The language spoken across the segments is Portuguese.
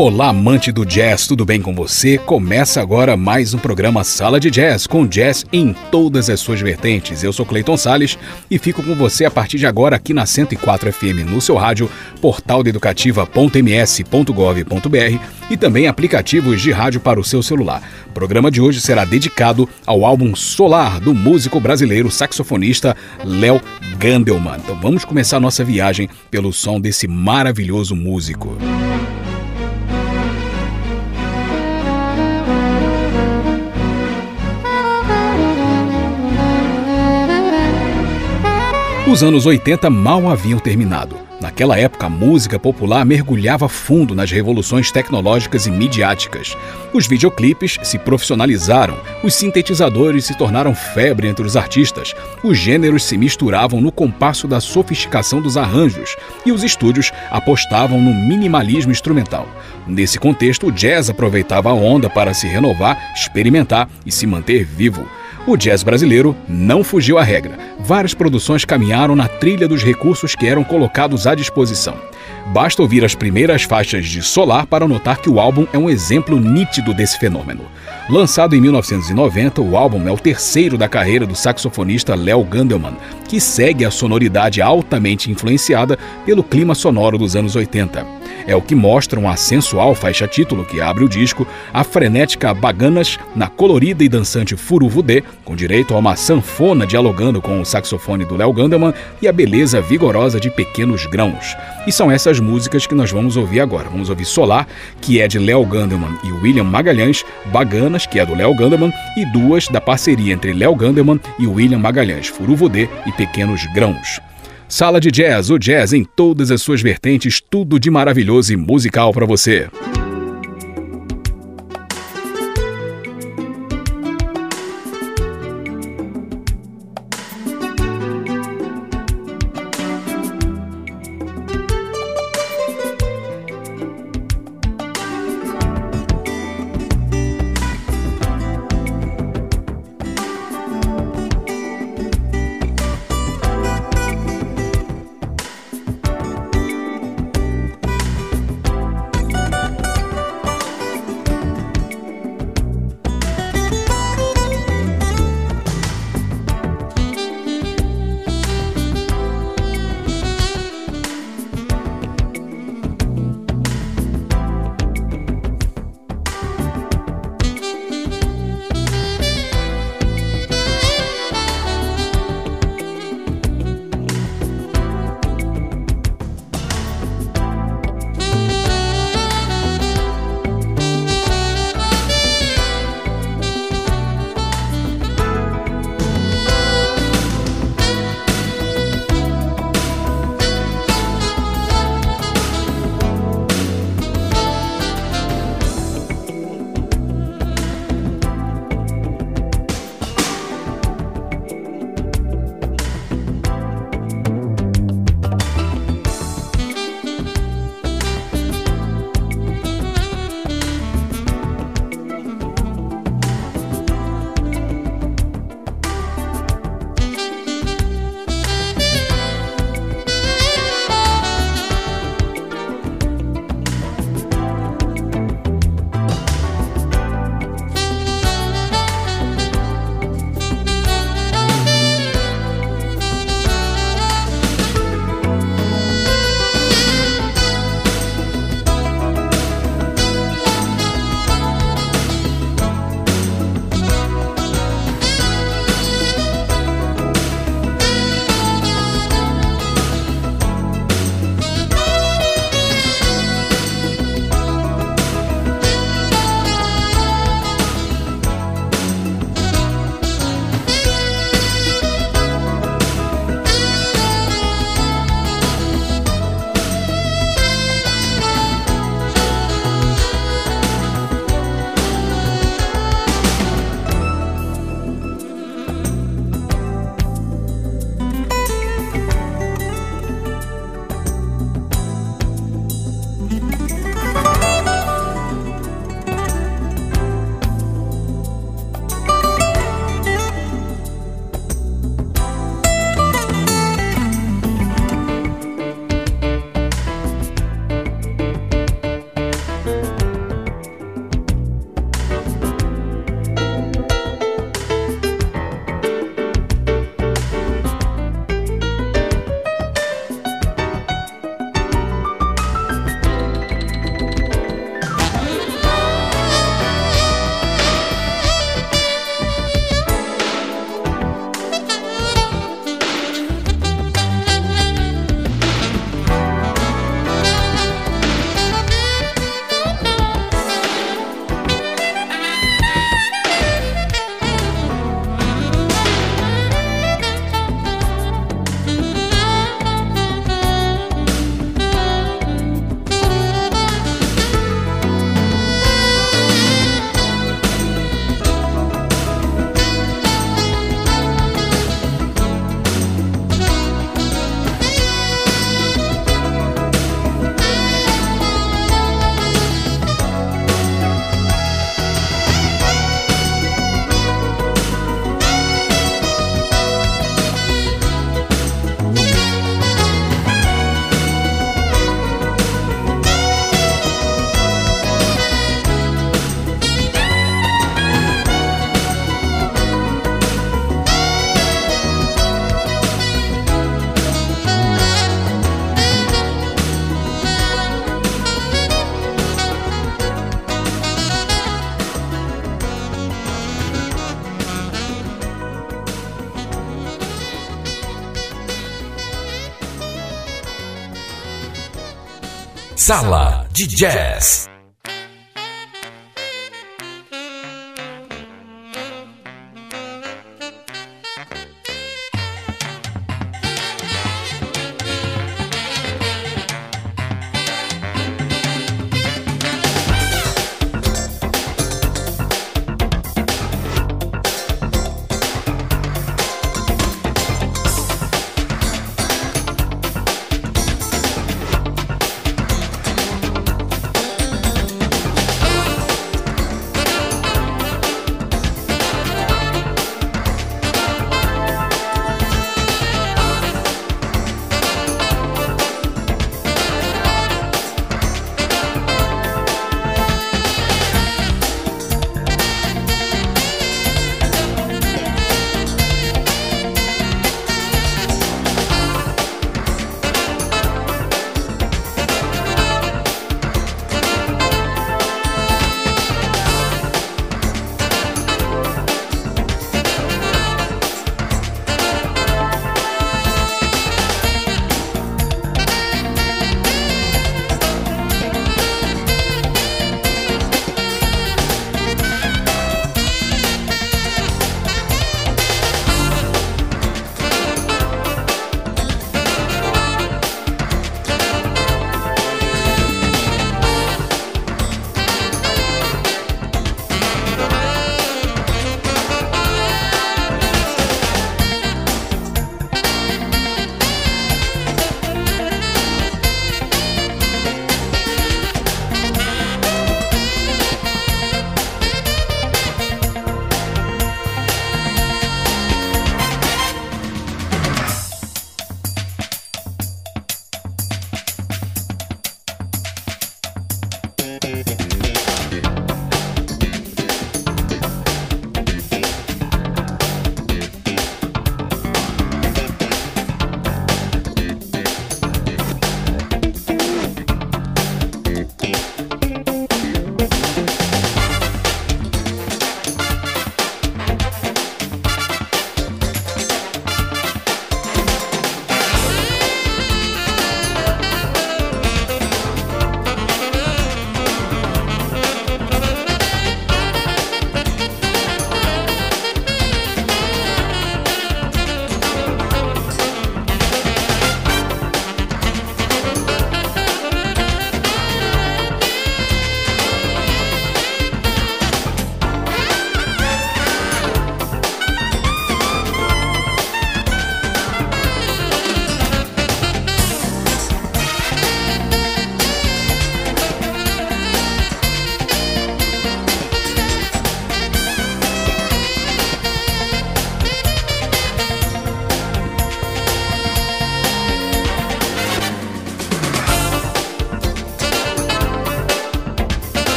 Olá, amante do jazz, tudo bem com você? Começa agora mais um programa Sala de Jazz, com jazz em todas as suas vertentes. Eu sou Cleiton Sales e fico com você a partir de agora aqui na 104 FM no seu rádio, portal de educativa.ms.gov.br e também aplicativos de rádio para o seu celular. O programa de hoje será dedicado ao álbum Solar do músico brasileiro saxofonista Léo Gandelman. Então vamos começar nossa viagem pelo som desse maravilhoso músico. Os anos 80 mal haviam terminado. Naquela época, a música popular mergulhava fundo nas revoluções tecnológicas e midiáticas. Os videoclipes se profissionalizaram, os sintetizadores se tornaram febre entre os artistas, os gêneros se misturavam no compasso da sofisticação dos arranjos e os estúdios apostavam no minimalismo instrumental. Nesse contexto, o jazz aproveitava a onda para se renovar, experimentar e se manter vivo. O jazz brasileiro não fugiu à regra. Várias produções caminharam na trilha dos recursos que eram colocados à disposição. Basta ouvir as primeiras faixas de Solar para notar que o álbum é um exemplo nítido desse fenômeno. Lançado em 1990, o álbum é o terceiro da carreira do saxofonista Léo Gandelman, que segue a sonoridade altamente influenciada pelo clima sonoro dos anos 80. É o que mostra uma sensual faixa-título que abre o disco, a frenética Baganas na colorida e dançante Furuvudê, com direito a uma sanfona dialogando com o saxofone do Léo Gandelman e a beleza vigorosa de Pequenos Grãos. E são essas músicas que nós vamos ouvir agora. Vamos ouvir Solar, que é de Léo Gandelman e William Magalhães, Baganas, que é do Léo Gandelman, e duas da parceria entre Léo Gandelman e William Magalhães, Furuvudê e Pequenos Grãos. Sala de Jazz, o jazz em todas as suas vertentes, tudo de maravilhoso e musical para você. Sala de Jazz.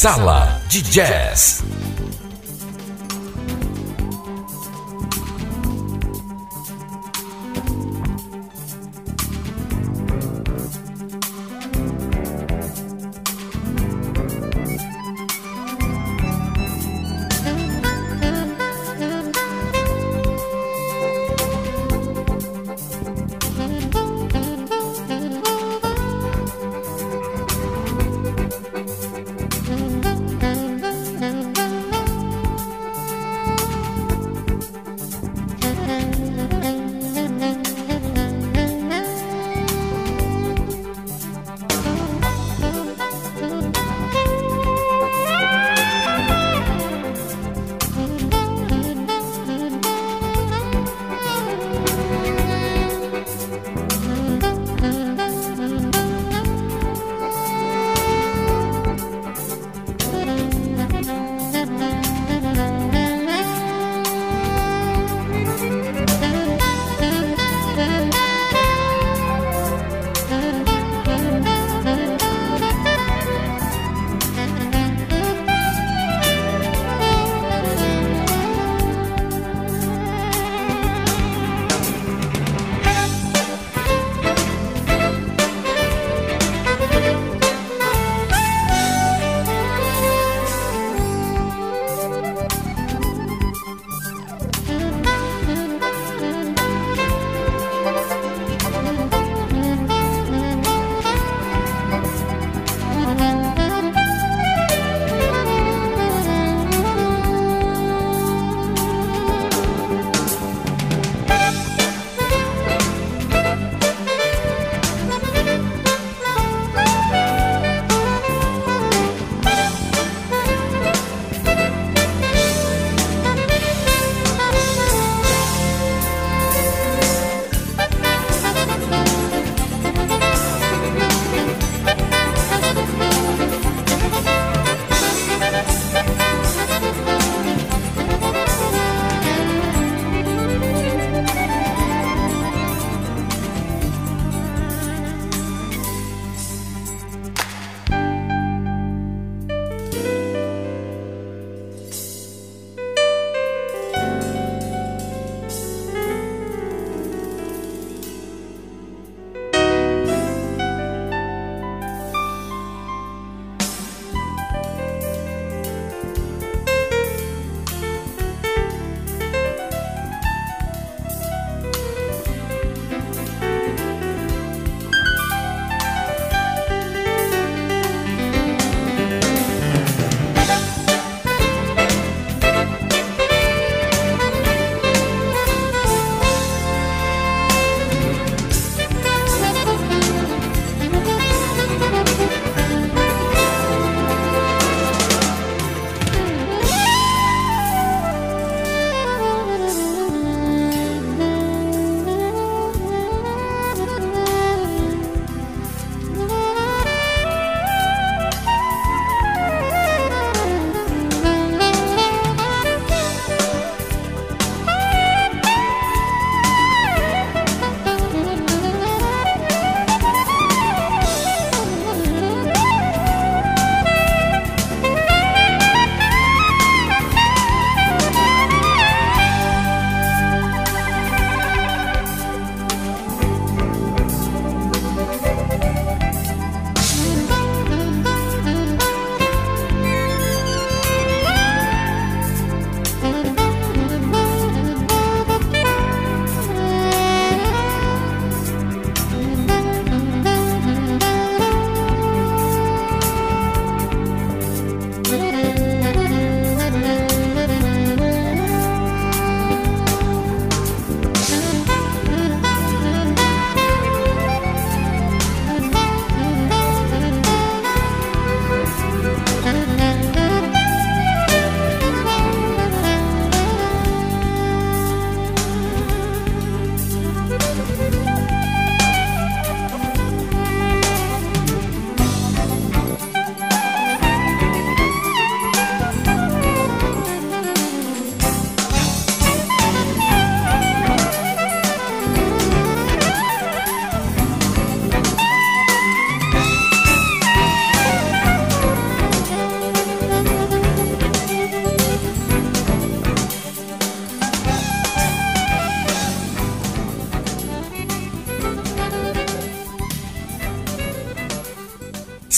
Sala de Jazz.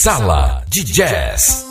Sala de Jazz.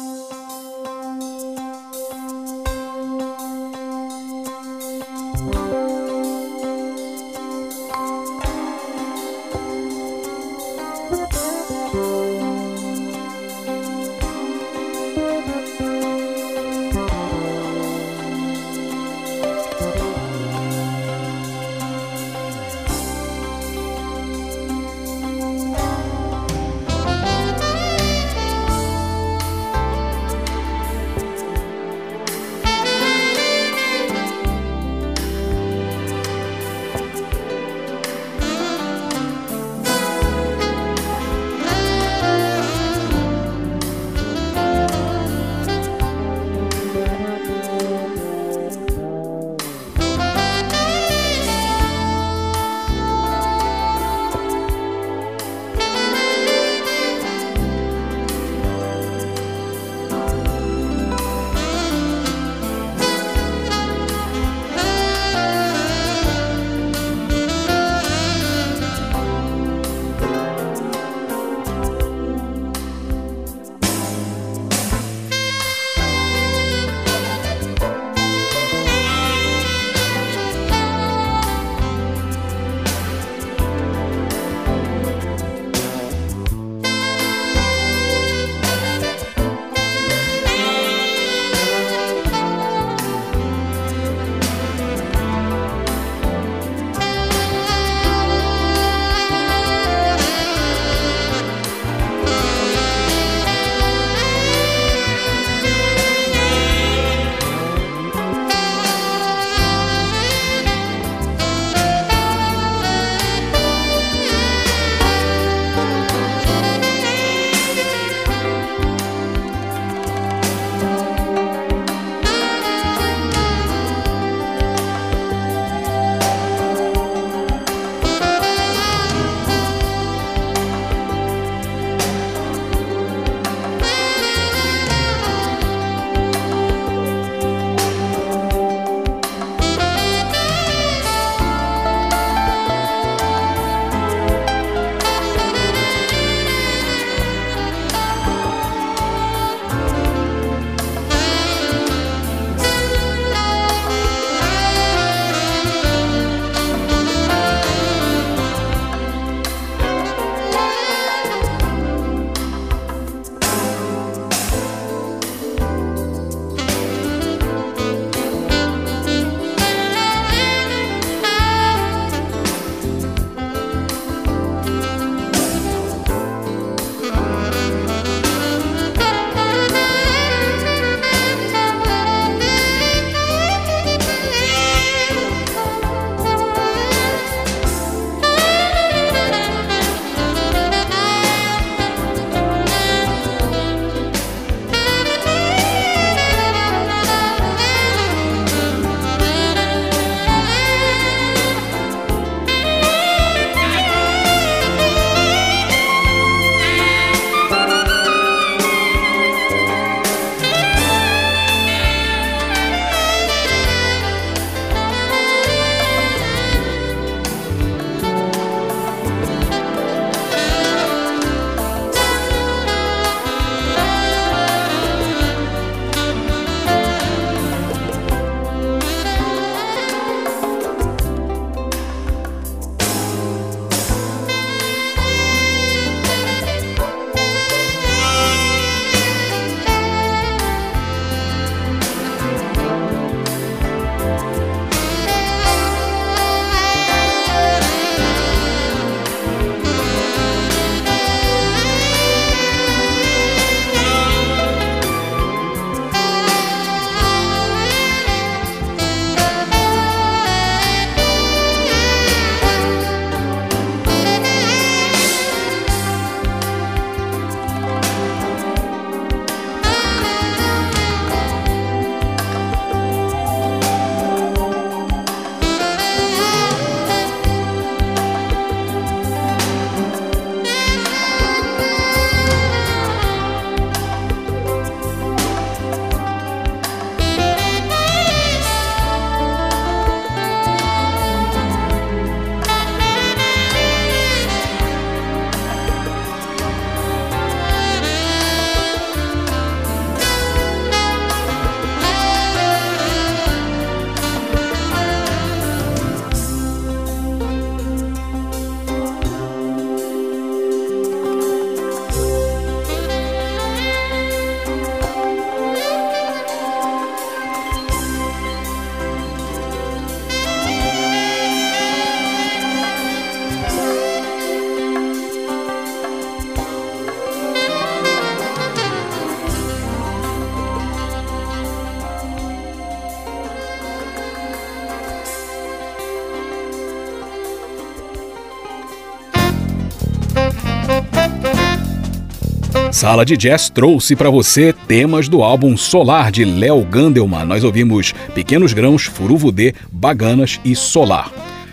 Sala de Jazz trouxe para você temas do álbum Solar de Léo Gandelman. Nós ouvimos Pequenos Grãos, Furuvudê, Baganas e Solar.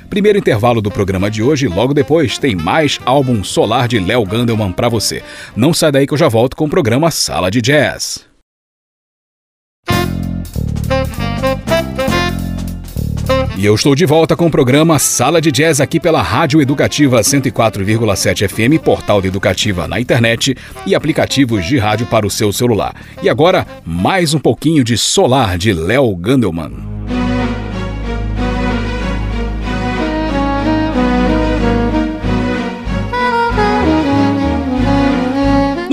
Primeiro intervalo do programa de hoje, logo depois tem mais álbum Solar de Léo Gandelman para você. Não sai daí que eu já volto com o programa Sala de Jazz. E eu estou de volta com o programa Sala de Jazz aqui pela Rádio Educativa 104,7 FM, portal de educativa na internet e aplicativos de rádio para o seu celular. E agora, mais um pouquinho de Solar de Léo Gandelman.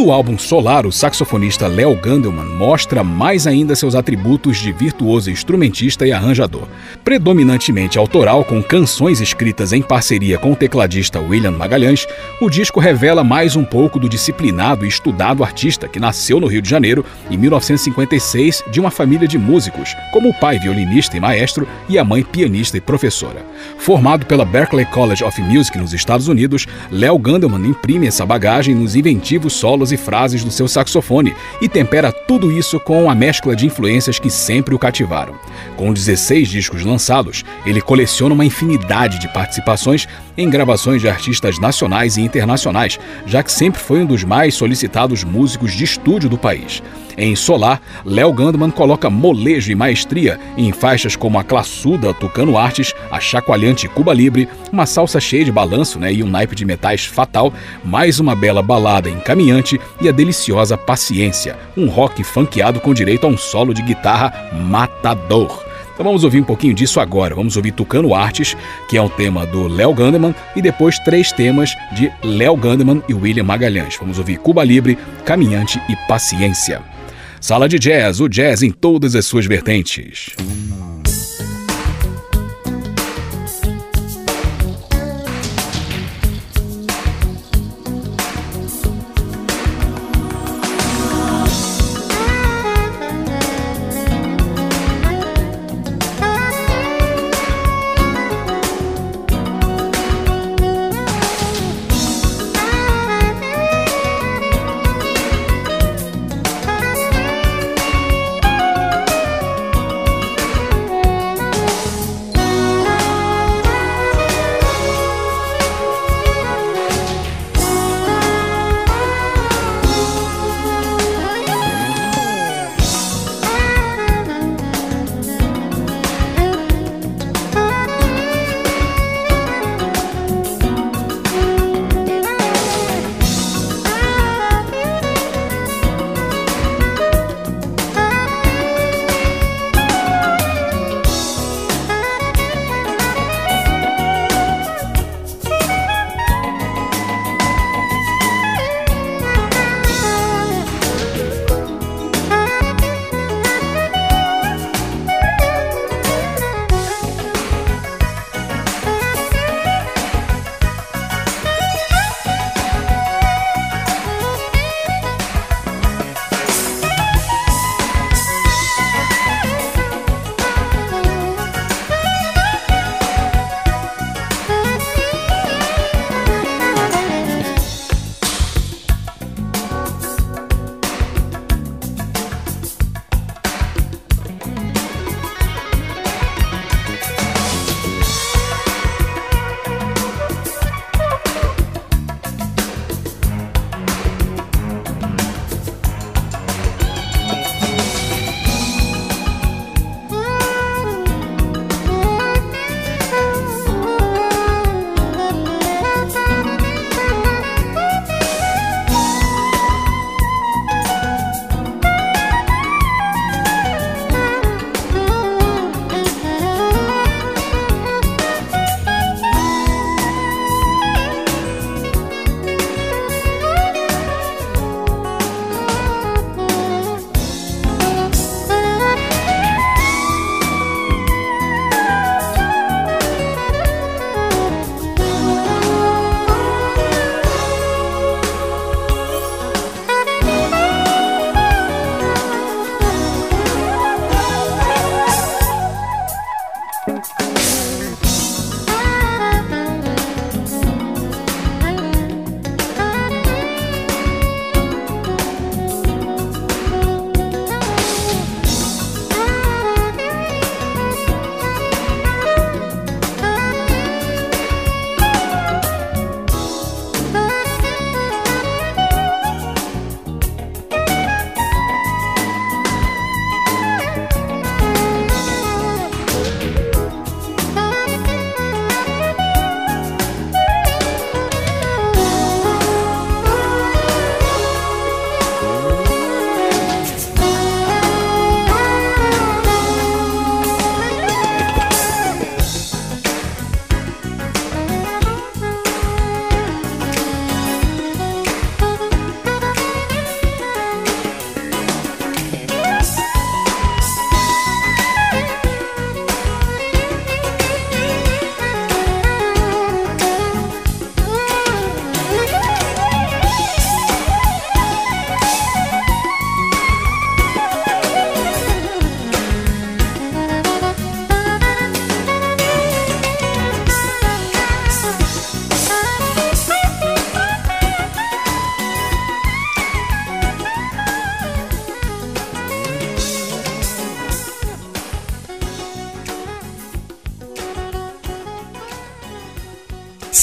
No álbum Solar, o saxofonista Léo Gandelman mostra mais ainda seus atributos de virtuoso instrumentista e arranjador. Predominantemente autoral, com canções escritas em parceria com o tecladista William Magalhães, o disco revela mais um pouco do disciplinado e estudado artista que nasceu no Rio de Janeiro em 1956 de uma família de músicos, como o pai violinista e maestro e a mãe pianista e professora. Formado pela Berklee College of Music nos Estados Unidos, Léo Gandelman imprime essa bagagem nos inventivos solos e e frases do seu saxofone e tempera tudo isso com a mescla de influências que sempre o cativaram. Com 16 discos lançados, ele coleciona uma infinidade de participações em gravações de artistas nacionais e internacionais, já que sempre foi um dos mais solicitados músicos de estúdio do país. Em Solar, Léo Gandman coloca molejo e maestria em faixas como a classuda Tucano Artes, a chacoalhante Cuba Libre, uma salsa cheia de balanço né, e um naipe de metais fatal, mais uma bela balada encaminhante e a deliciosa Paciência, um rock funkeado com direito a um solo de guitarra matador. Então vamos ouvir um pouquinho disso agora. Vamos ouvir Tucano Artes, que é um tema do Léo Gandeman, e depois três temas de Léo Gandeman e William Magalhães. Vamos ouvir Cuba Libre, Caminhante e Paciência. Sala de Jazz, o jazz em todas as suas vertentes.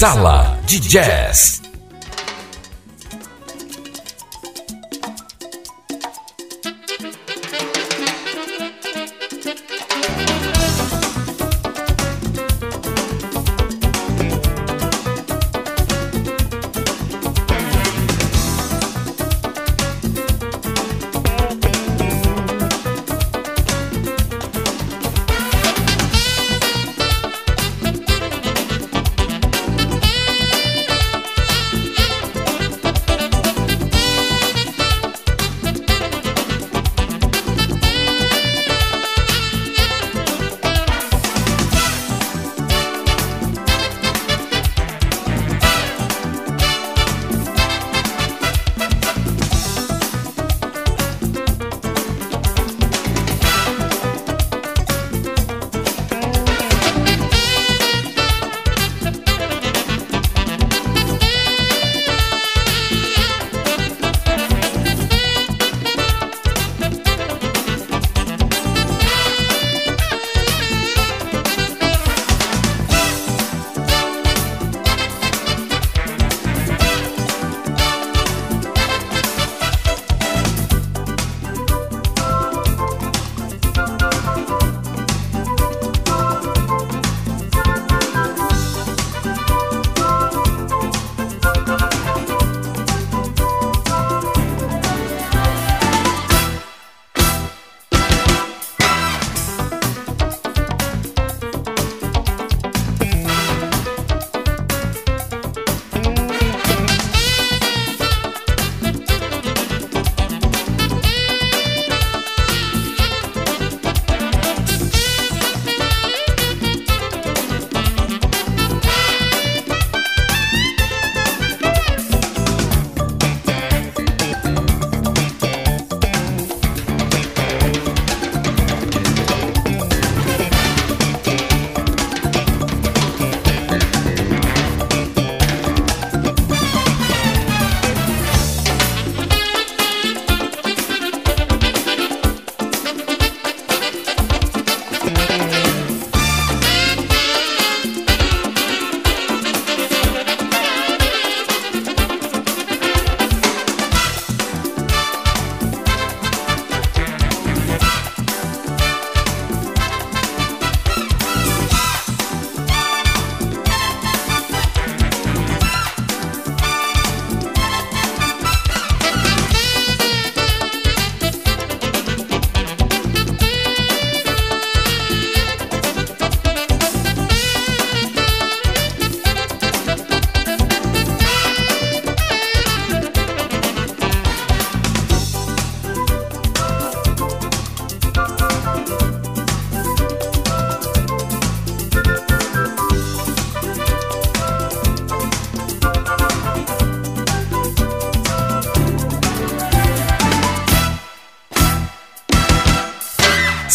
Sala de Jazz.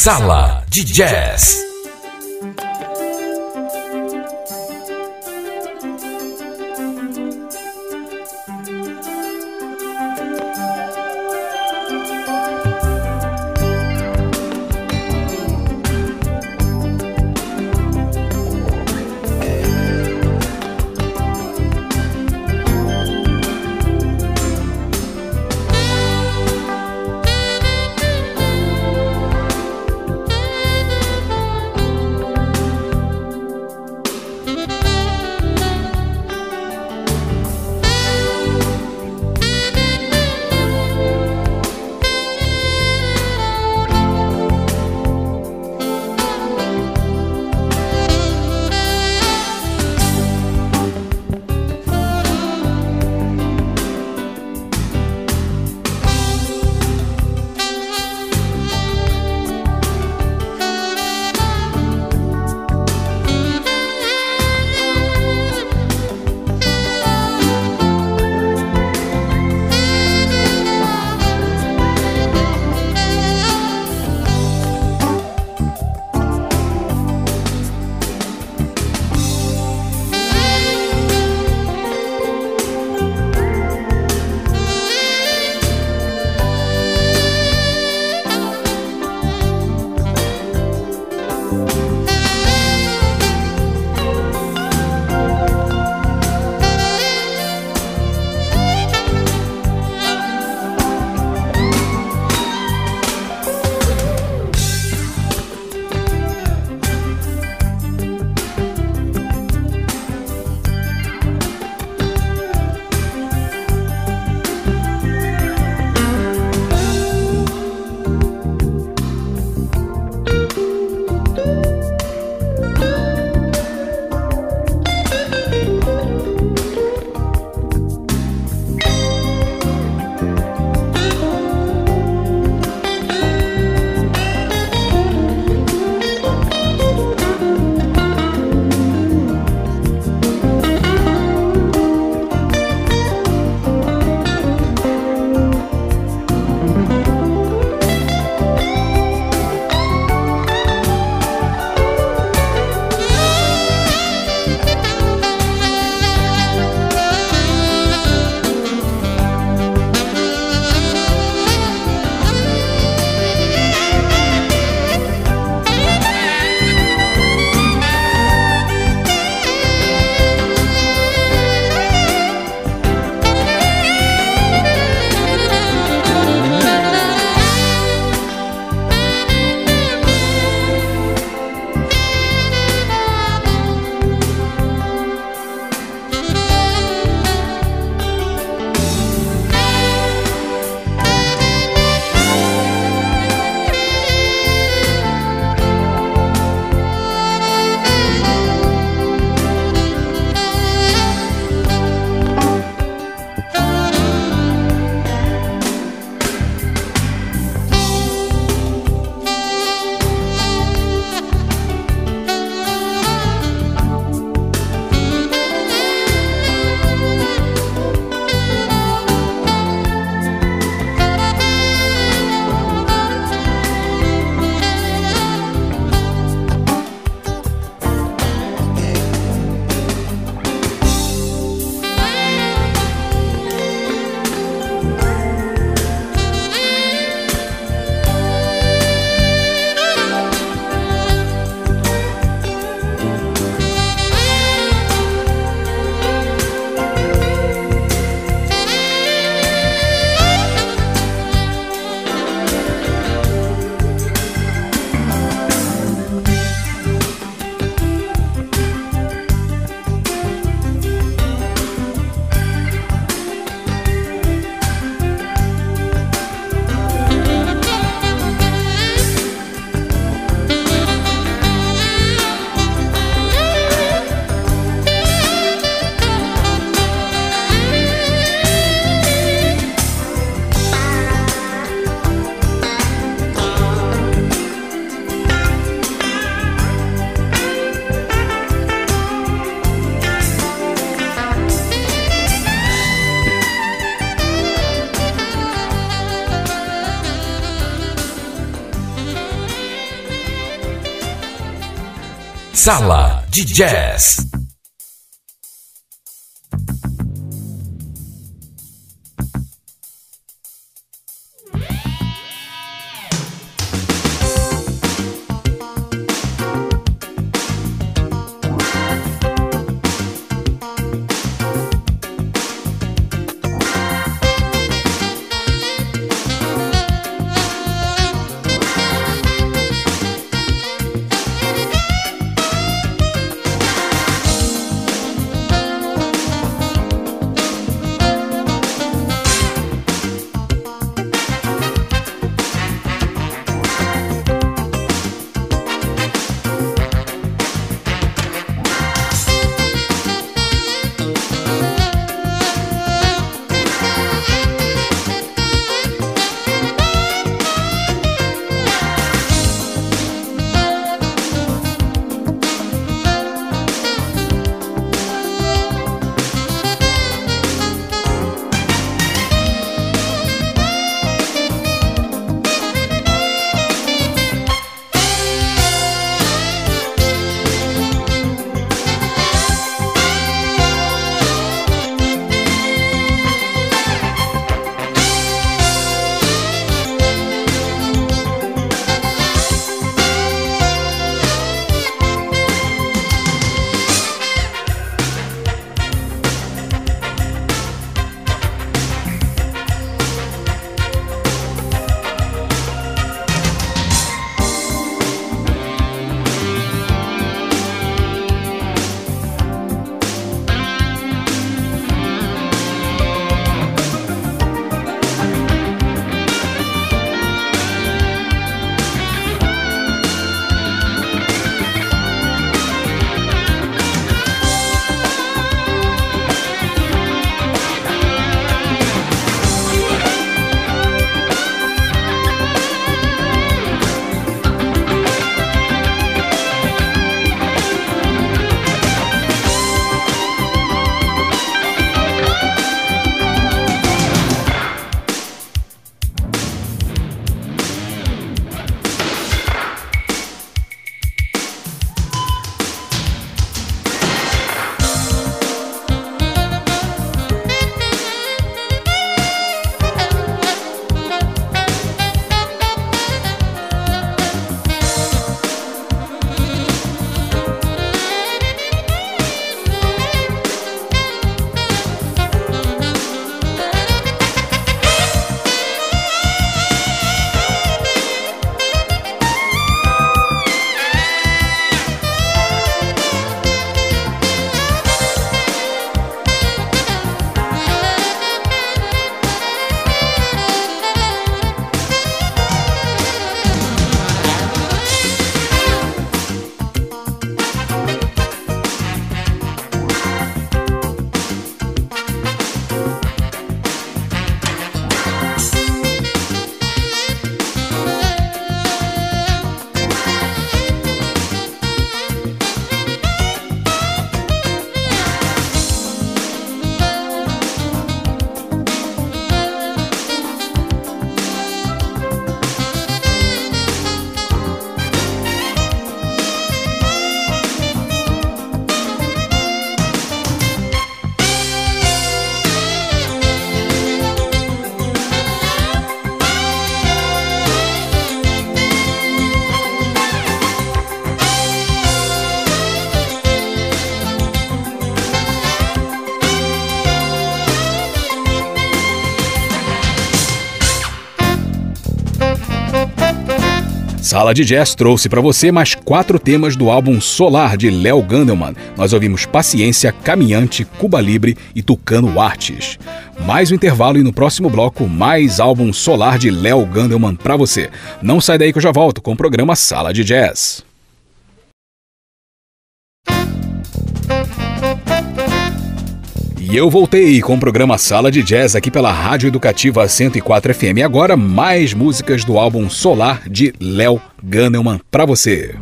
Sala de Jazz. Sala de Jazz. Sala de Jazz trouxe para você mais quatro temas do álbum Solar de Léo Gandelman. Nós ouvimos Paciência, Caminhante, Cuba Libre e Tucano Artes. Mais um intervalo e no próximo bloco, mais álbum Solar de Léo Gandelman para você. Não sai daí que eu já volto com o programa Sala de Jazz. E eu voltei com o programa Sala de Jazz aqui pela Rádio Educativa 104 FM. Agora mais músicas do álbum Solar de Léo Ganelman para você.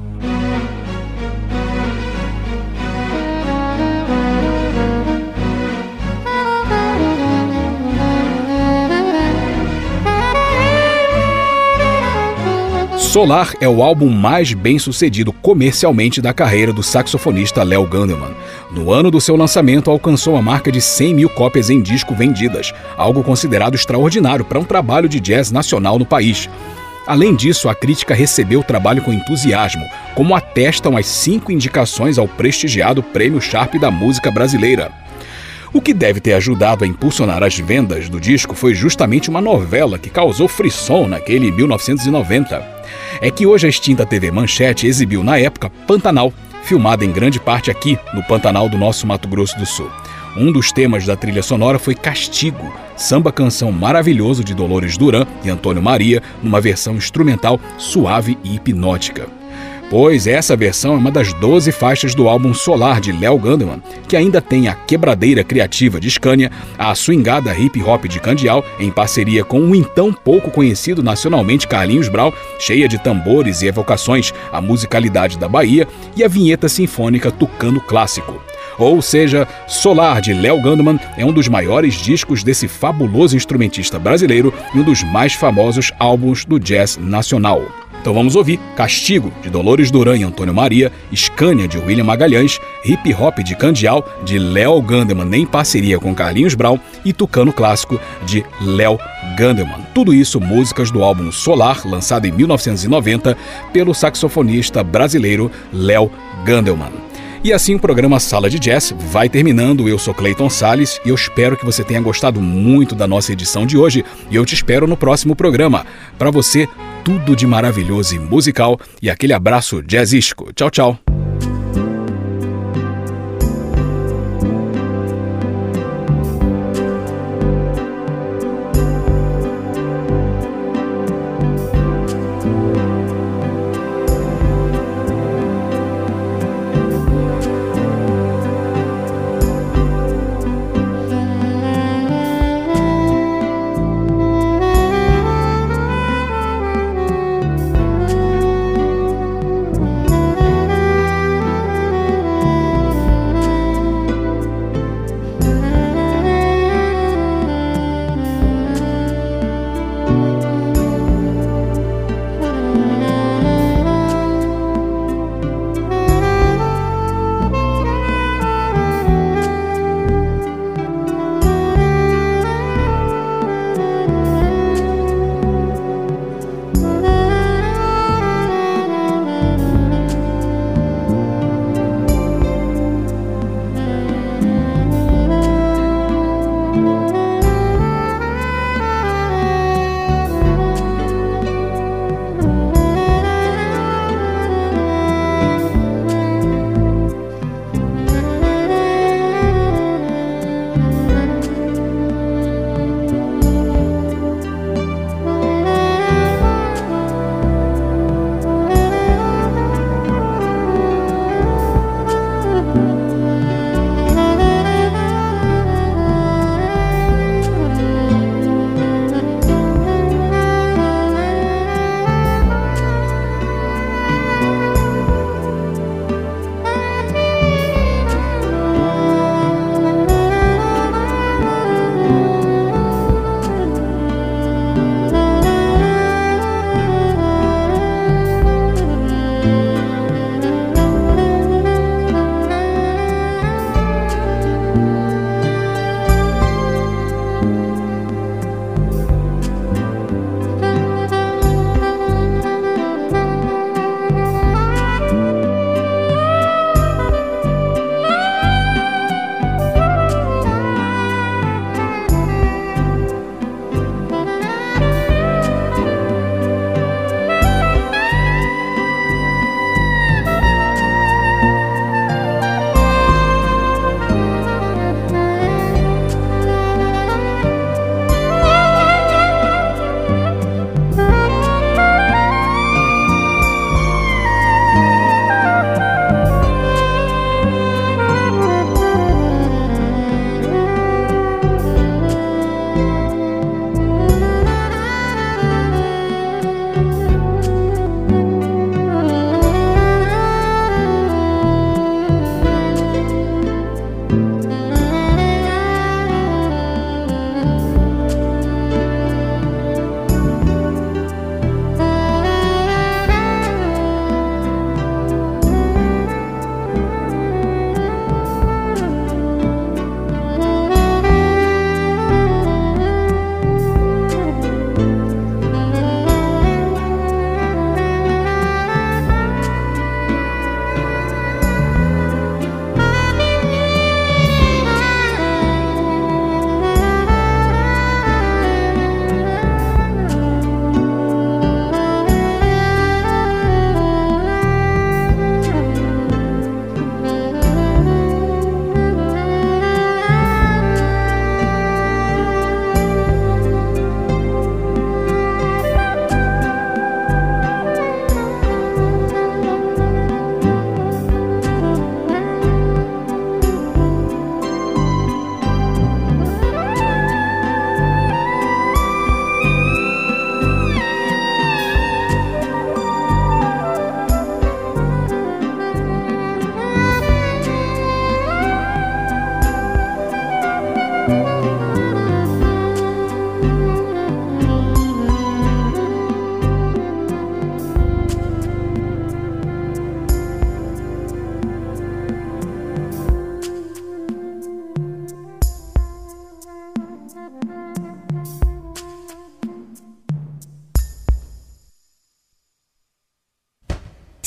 Solar é o álbum mais bem sucedido comercialmente da carreira do saxofonista Léo Gandelman. No ano do seu lançamento, alcançou a marca de 100 mil cópias em disco vendidas, algo considerado extraordinário para um trabalho de jazz nacional no país. Além disso, a crítica recebeu o trabalho com entusiasmo, como atestam as cinco indicações ao prestigiado Prêmio Sharp da Música Brasileira. O que deve ter ajudado a impulsionar as vendas do disco foi justamente uma novela que causou frisson naquele 1990. É que hoje a extinta TV Manchete exibiu na época Pantanal, filmada em grande parte aqui, no Pantanal do nosso Mato Grosso do Sul. Um dos temas da trilha sonora foi Castigo, samba-canção maravilhoso de Dolores Duran e Antônio Maria, numa versão instrumental suave e hipnótica pois essa versão é uma das 12 faixas do álbum Solar de Léo Gandeman, que ainda tem a quebradeira criativa de Scania, a swingada hip hop de Candial, em parceria com o então pouco conhecido nacionalmente Carlinhos Brau, cheia de tambores e evocações à musicalidade da Bahia, e a vinheta sinfônica Tucano Clássico. Ou seja, Solar de Léo Gandeman é um dos maiores discos desse fabuloso instrumentista brasileiro e um dos mais famosos álbuns do jazz nacional. Então vamos ouvir Castigo, de Dolores Duran e Antônio Maria, Scania, de William Magalhães, Hip Hop de Candial, de Léo Gandeman, em parceria com Carlinhos Brown, e Tucano Clássico, de Léo Gandeman. Tudo isso músicas do álbum Solar, lançado em 1990 pelo saxofonista brasileiro Léo Gandelman. E assim o programa Sala de Jazz vai terminando. Eu sou Clayton Sales e eu espero que você tenha gostado muito da nossa edição de hoje. E eu te espero no próximo programa. Para você, tudo de maravilhoso e musical. E aquele abraço jazzístico. Tchau, tchau.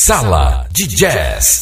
Sala de Jazz.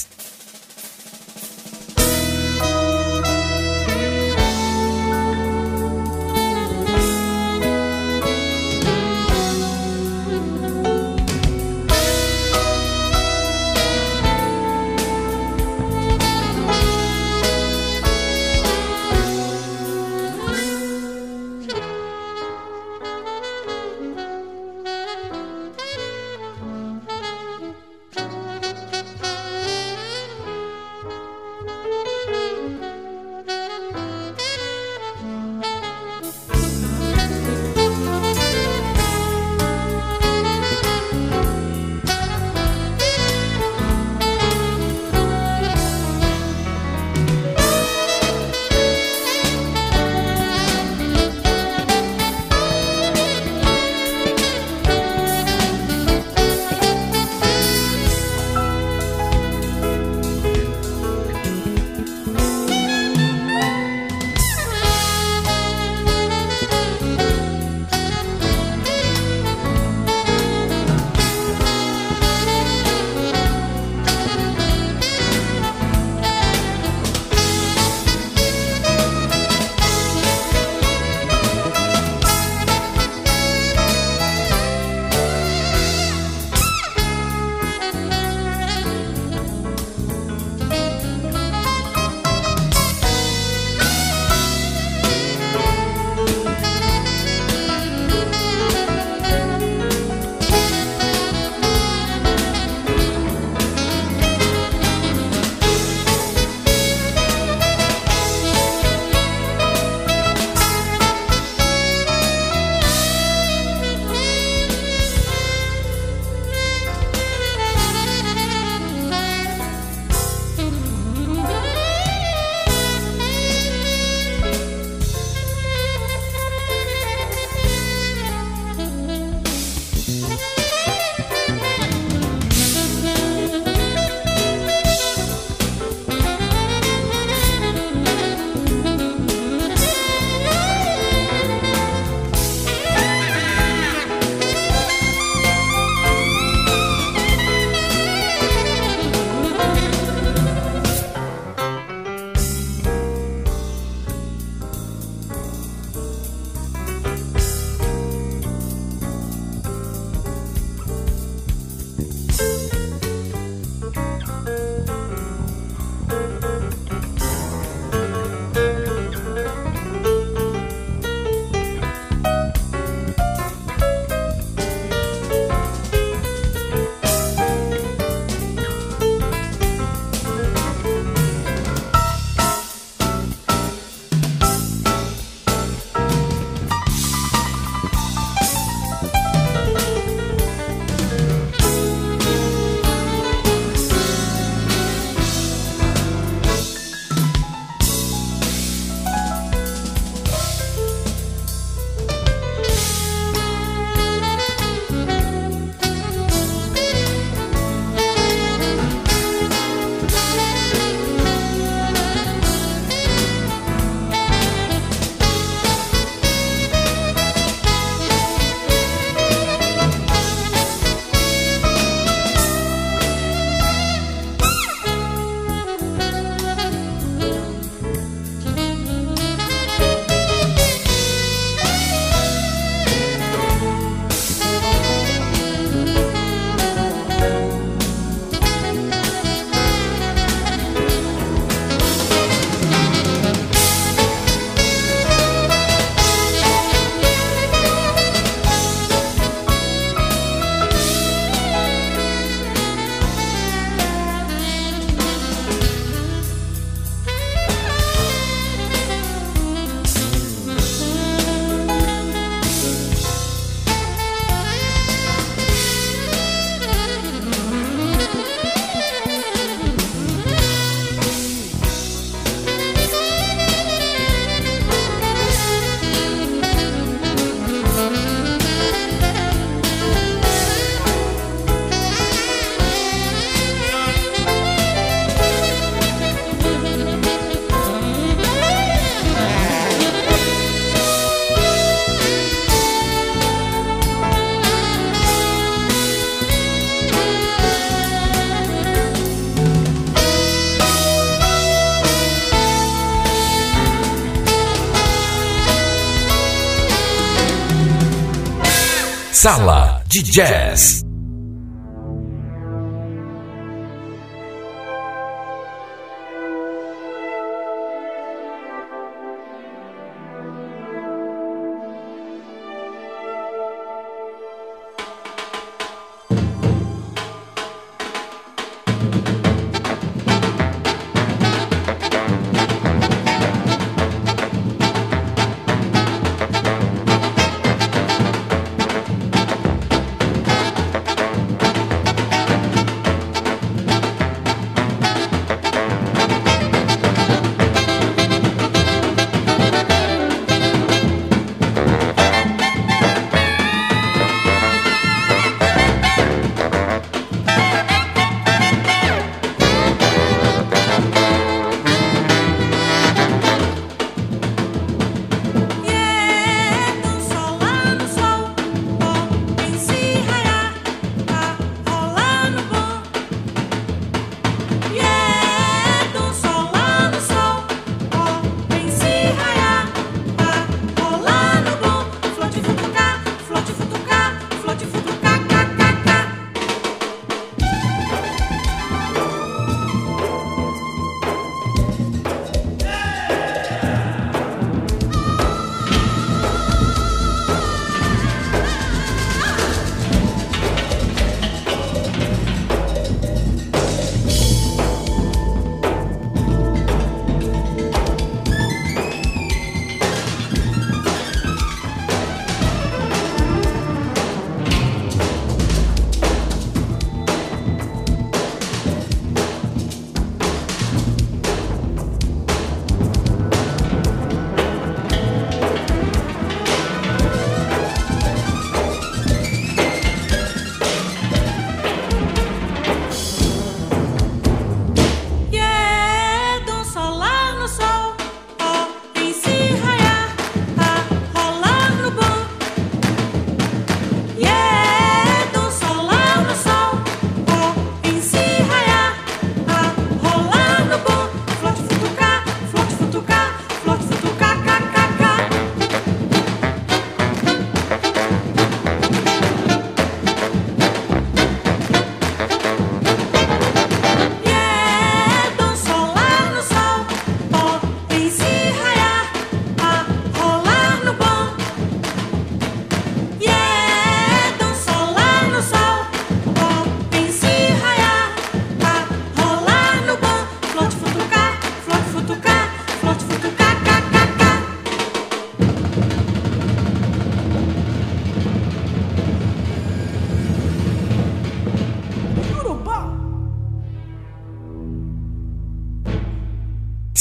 Sala de Jazz.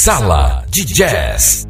Sala de Jazz.